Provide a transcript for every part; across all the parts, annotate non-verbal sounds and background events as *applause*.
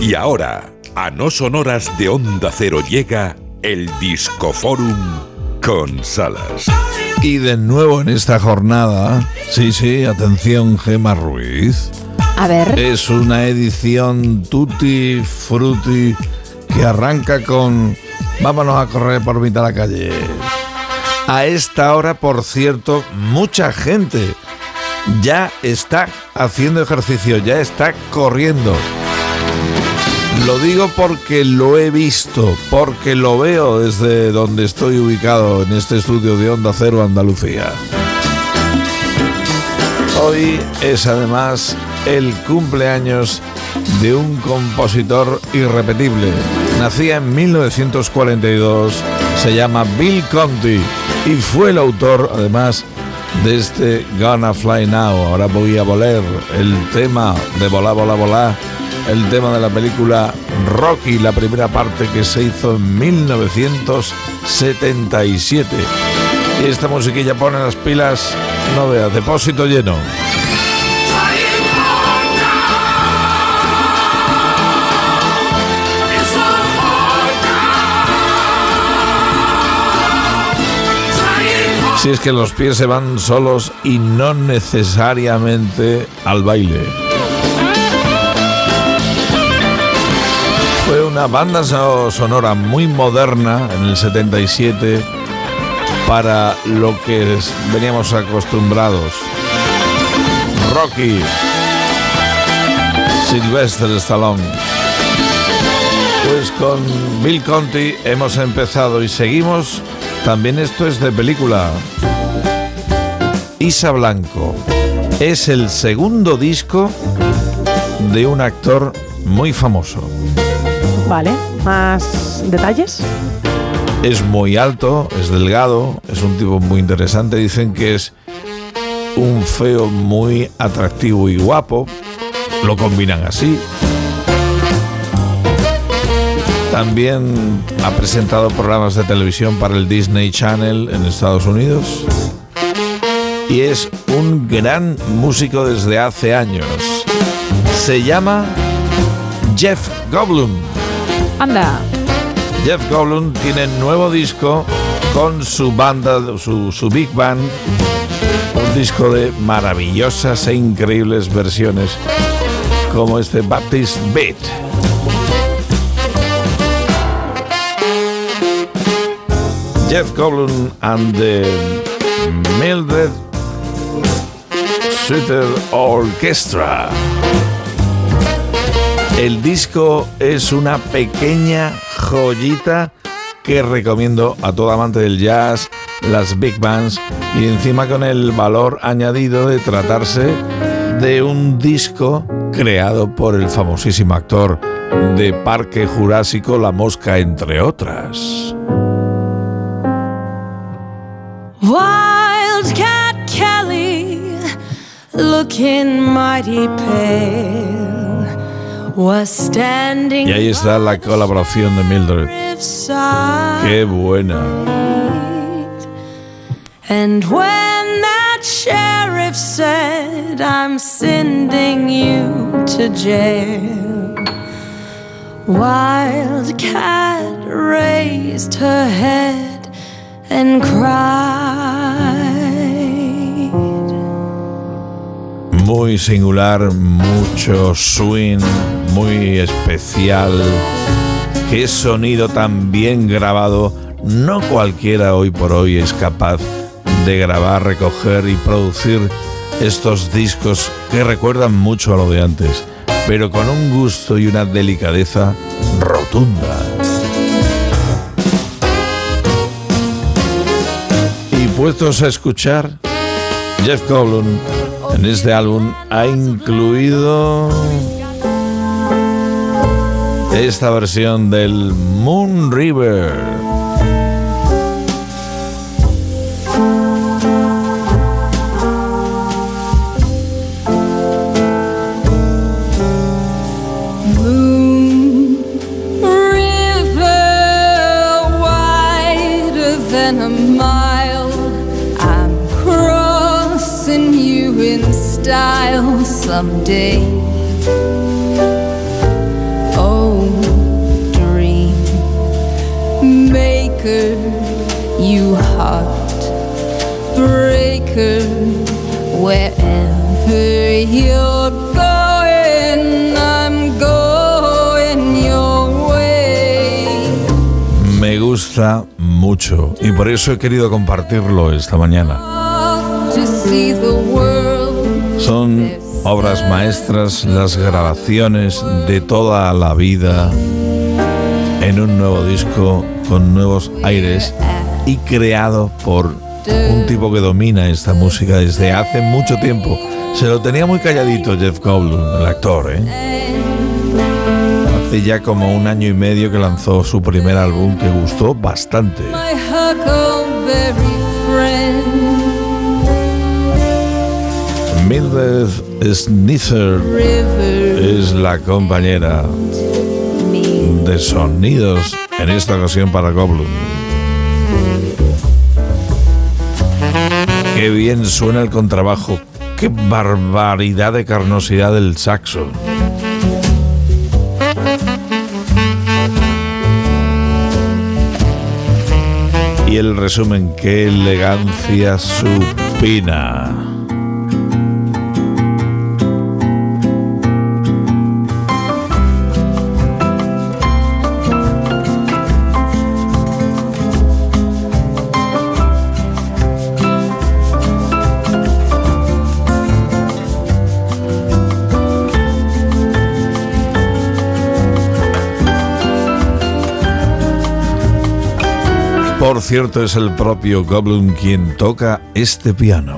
Y ahora, a no sonoras de Onda Cero llega el Discoforum con Salas. Y de nuevo en esta jornada, sí, sí, atención Gema Ruiz. A ver. Es una edición tutti frutti que arranca con vámonos a correr por mitad de la calle. A esta hora, por cierto, mucha gente ya está haciendo ejercicio, ya está corriendo. Lo digo porque lo he visto, porque lo veo desde donde estoy ubicado en este estudio de Onda Cero Andalucía. Hoy es además el cumpleaños de un compositor irrepetible. Nacía en 1942, se llama Bill Conti y fue el autor además de este Gonna Fly Now. Ahora voy a volar el tema de Volá, Volá, Volá, el tema de la película Rocky, la primera parte que se hizo en 1977. Y esta musiquilla pone las pilas, no veas, depósito lleno. Si es que los pies se van solos y no necesariamente al baile. Fue una banda sonora muy moderna en el 77 para lo que veníamos acostumbrados. Rocky, Sylvester Stallone. Pues con Bill Conti hemos empezado y seguimos también esto es de película. Isa Blanco es el segundo disco de un actor muy famoso. Vale, ¿más detalles? Es muy alto, es delgado, es un tipo muy interesante. Dicen que es un feo muy atractivo y guapo. Lo combinan así. También ha presentado programas de televisión para el Disney Channel en Estados Unidos. Y es un gran músico desde hace años. Se llama Jeff Goblin. Anda. Jeff Goblin tiene nuevo disco con su banda, su, su big band. Un disco de maravillosas e increíbles versiones como este Baptist Beat. Jeff Goblin and the Mildred Sutter Orchestra. El disco es una pequeña joyita que recomiendo a todo amante del jazz, las big bands y encima con el valor añadido de tratarse de un disco creado por el famosísimo actor de Parque Jurásico La Mosca, entre otras. Y ahí está la colaboración de Mildred. Qué buena. And when that sheriff said, I'm sending you to jail, Wildcat raised her head and cried. Muy singular, mucho swing, muy especial. Qué sonido tan bien grabado. No cualquiera hoy por hoy es capaz de grabar, recoger y producir estos discos que recuerdan mucho a lo de antes, pero con un gusto y una delicadeza rotunda. puestos a escuchar, Jeff Goblin en este álbum ha incluido esta versión del Moon River. Someday. Oh, dream maker, you heart breaker, wherever you're going, I'm going your way. Me gusta mucho y por eso he querido compartirlo esta mañana. To see the. Son obras maestras, las grabaciones de toda la vida en un nuevo disco con nuevos aires y creado por un tipo que domina esta música desde hace mucho tiempo. Se lo tenía muy calladito Jeff Goldblum, el actor, ¿eh? Hace ya como un año y medio que lanzó su primer álbum que gustó bastante. Mildred Snither River es la compañera de sonidos en esta ocasión para Goblin. Qué bien suena el contrabajo, qué barbaridad de carnosidad del saxo. Y el resumen, qué elegancia supina. Por cierto, es el propio Goblin quien toca este piano.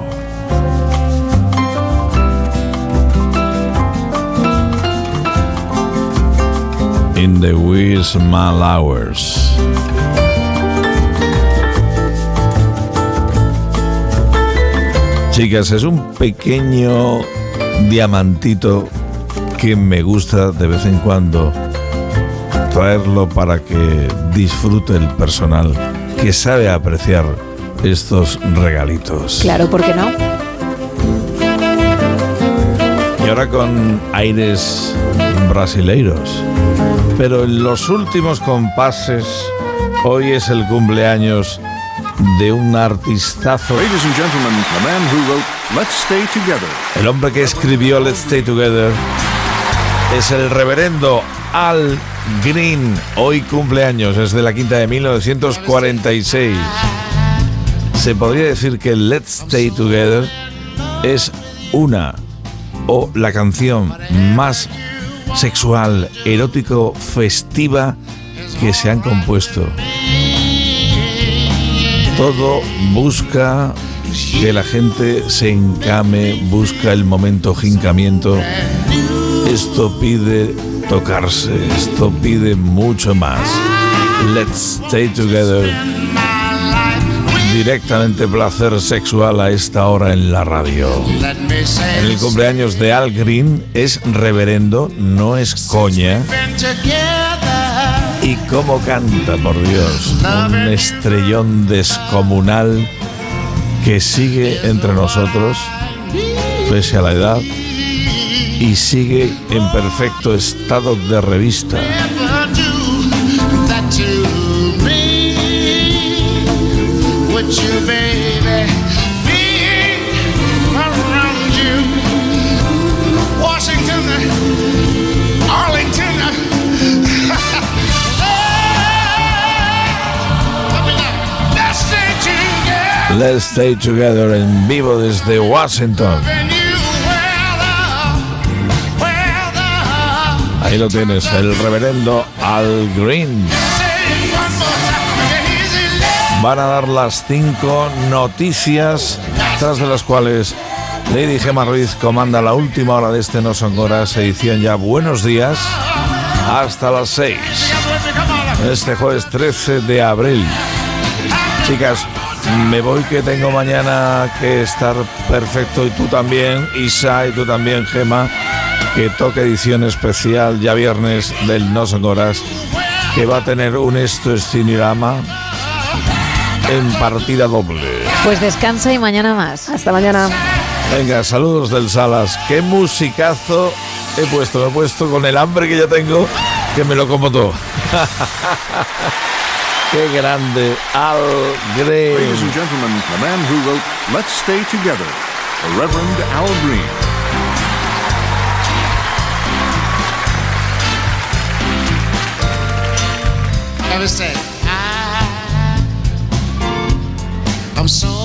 In the wee small hours. Chicas, es un pequeño diamantito que me gusta de vez en cuando traerlo para que disfrute el personal que sabe apreciar estos regalitos. Claro, ¿por qué no? Y ahora con aires brasileiros. Pero en los últimos compases, hoy es el cumpleaños de un artistazo. Ladies and gentlemen, the man who wrote Let's Stay Together. El hombre que escribió Let's Stay Together es el reverendo Al Green. Hoy cumpleaños, es de la quinta de 1946. Se podría decir que Let's Stay Together es una o la canción más sexual, erótico, festiva que se han compuesto. Todo busca que la gente se encame, busca el momento jincamiento. Esto pide tocarse, esto pide mucho más. Let's stay together. Directamente placer sexual a esta hora en la radio. En el cumpleaños de Al Green es reverendo, no es coña. Y cómo canta, por Dios, un estrellón descomunal que sigue entre nosotros, pese a la edad, y sigue en perfecto estado de revista. Let's Stay Together en vivo desde Washington. Ahí lo tienes, el reverendo Al Green. Van a dar las cinco noticias, tras de las cuales Lady Gemma Ruiz comanda la última hora de este No Son Horas, edición ya Buenos Días, hasta las seis. Este jueves 13 de abril. Chicas, me voy que tengo mañana que estar perfecto y tú también, Isa y tú también, Gema, que toque edición especial ya viernes del No Son Horas, que va a tener un esto es Cinirama en partida doble. Pues descansa y mañana más. Hasta mañana. Venga, saludos del Salas. Qué musicazo he puesto, me he puesto con el hambre que ya tengo, que me lo como todo. *laughs* Qué grande, Al Green. Ladies and gentlemen, the man who wrote Let's Stay Together, the Reverend Al Green. I, I'm so